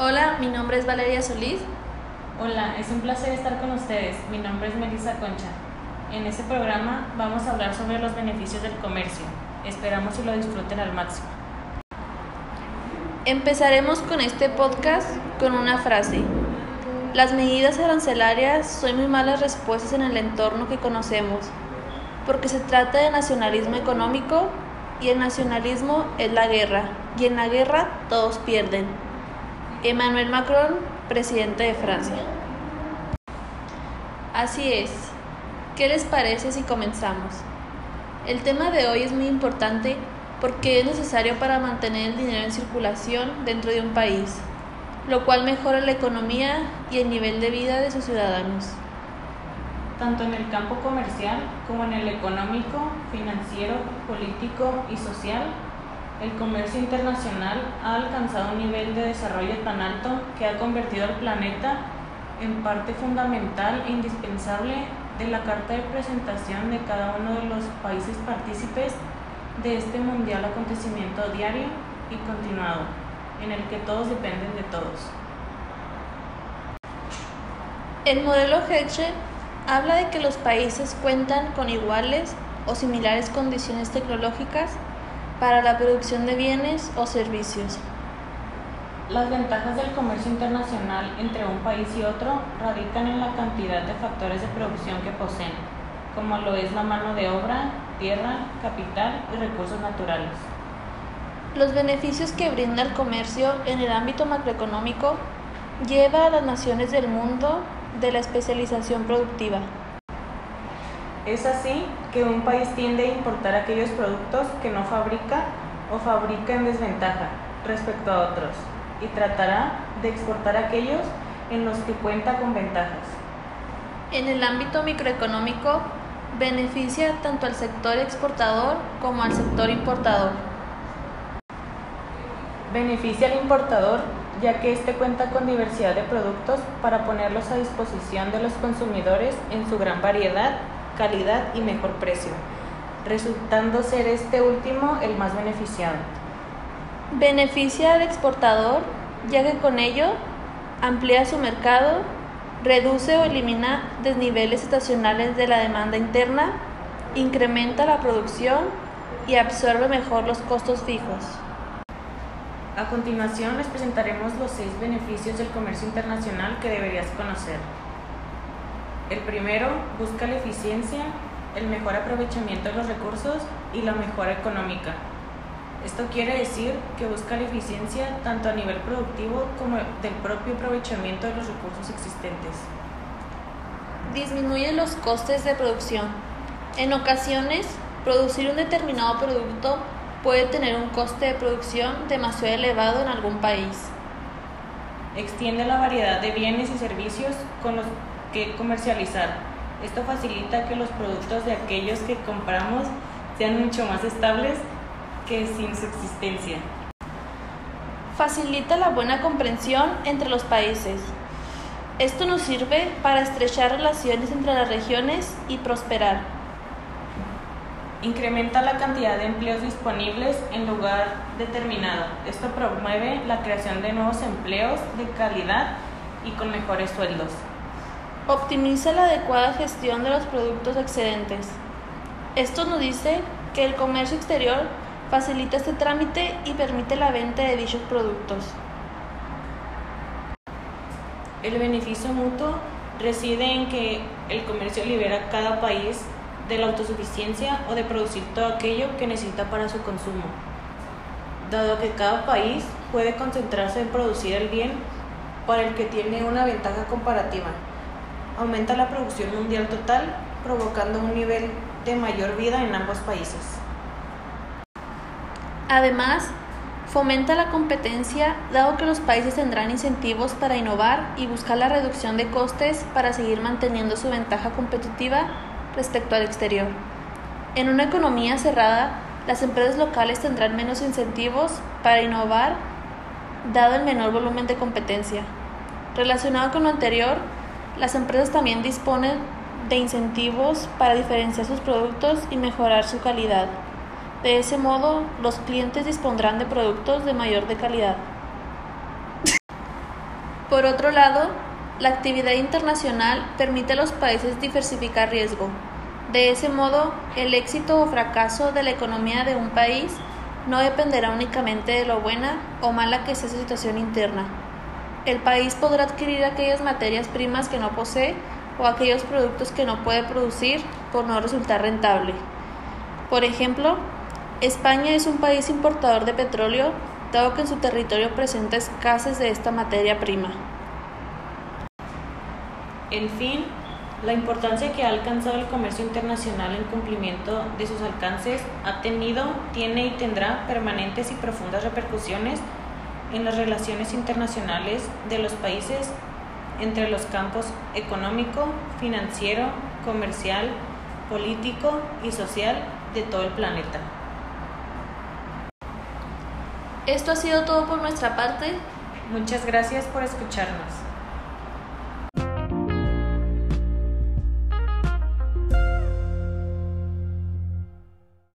Hola, mi nombre es Valeria Solís. Hola, es un placer estar con ustedes. Mi nombre es Melissa Concha. En este programa vamos a hablar sobre los beneficios del comercio. Esperamos que lo disfruten al máximo. Empezaremos con este podcast con una frase. Las medidas arancelarias son muy malas respuestas en el entorno que conocemos, porque se trata de nacionalismo económico y el nacionalismo es la guerra, y en la guerra todos pierden. Emmanuel Macron, presidente de Francia. Así es. ¿Qué les parece si comenzamos? El tema de hoy es muy importante porque es necesario para mantener el dinero en circulación dentro de un país, lo cual mejora la economía y el nivel de vida de sus ciudadanos. Tanto en el campo comercial como en el económico, financiero, político y social, el comercio internacional ha alcanzado un nivel de desarrollo tan alto que ha convertido al planeta en parte fundamental e indispensable de la carta de presentación de cada uno de los países partícipes de este mundial acontecimiento diario y continuado, en el que todos dependen de todos. El modelo Hedge habla de que los países cuentan con iguales o similares condiciones tecnológicas para la producción de bienes o servicios. Las ventajas del comercio internacional entre un país y otro radican en la cantidad de factores de producción que poseen, como lo es la mano de obra, tierra, capital y recursos naturales. Los beneficios que brinda el comercio en el ámbito macroeconómico lleva a las naciones del mundo de la especialización productiva. Es así que un país tiende a importar aquellos productos que no fabrica o fabrica en desventaja respecto a otros y tratará de exportar aquellos en los que cuenta con ventajas. En el ámbito microeconómico, beneficia tanto al sector exportador como al sector importador. Beneficia al importador ya que éste cuenta con diversidad de productos para ponerlos a disposición de los consumidores en su gran variedad calidad y mejor precio, resultando ser este último el más beneficiado. Beneficia al exportador, ya que con ello amplía su mercado, reduce o elimina desniveles estacionales de la demanda interna, incrementa la producción y absorbe mejor los costos fijos. A continuación les presentaremos los seis beneficios del comercio internacional que deberías conocer. El primero busca la eficiencia, el mejor aprovechamiento de los recursos y la mejora económica. Esto quiere decir que busca la eficiencia tanto a nivel productivo como del propio aprovechamiento de los recursos existentes. Disminuye los costes de producción. En ocasiones, producir un determinado producto puede tener un coste de producción demasiado elevado en algún país. Extiende la variedad de bienes y servicios con los que comercializar. Esto facilita que los productos de aquellos que compramos sean mucho más estables que sin su existencia. Facilita la buena comprensión entre los países. Esto nos sirve para estrechar relaciones entre las regiones y prosperar. Incrementa la cantidad de empleos disponibles en lugar determinado. Esto promueve la creación de nuevos empleos de calidad y con mejores sueldos. Optimiza la adecuada gestión de los productos excedentes. Esto nos dice que el comercio exterior facilita este trámite y permite la venta de dichos productos. El beneficio mutuo reside en que el comercio libera a cada país de la autosuficiencia o de producir todo aquello que necesita para su consumo, dado que cada país puede concentrarse en producir el bien para el que tiene una ventaja comparativa aumenta la producción mundial total, provocando un nivel de mayor vida en ambos países. Además, fomenta la competencia dado que los países tendrán incentivos para innovar y buscar la reducción de costes para seguir manteniendo su ventaja competitiva respecto al exterior. En una economía cerrada, las empresas locales tendrán menos incentivos para innovar dado el menor volumen de competencia. Relacionado con lo anterior, las empresas también disponen de incentivos para diferenciar sus productos y mejorar su calidad. De ese modo, los clientes dispondrán de productos de mayor calidad. Por otro lado, la actividad internacional permite a los países diversificar riesgo. De ese modo, el éxito o fracaso de la economía de un país no dependerá únicamente de lo buena o mala que sea su situación interna. El país podrá adquirir aquellas materias primas que no posee o aquellos productos que no puede producir por no resultar rentable. Por ejemplo, España es un país importador de petróleo, dado que en su territorio presenta escasez de esta materia prima. En fin, la importancia que ha alcanzado el comercio internacional en cumplimiento de sus alcances ha tenido, tiene y tendrá permanentes y profundas repercusiones en las relaciones internacionales de los países entre los campos económico, financiero, comercial, político y social de todo el planeta. Esto ha sido todo por nuestra parte. Muchas gracias por escucharnos.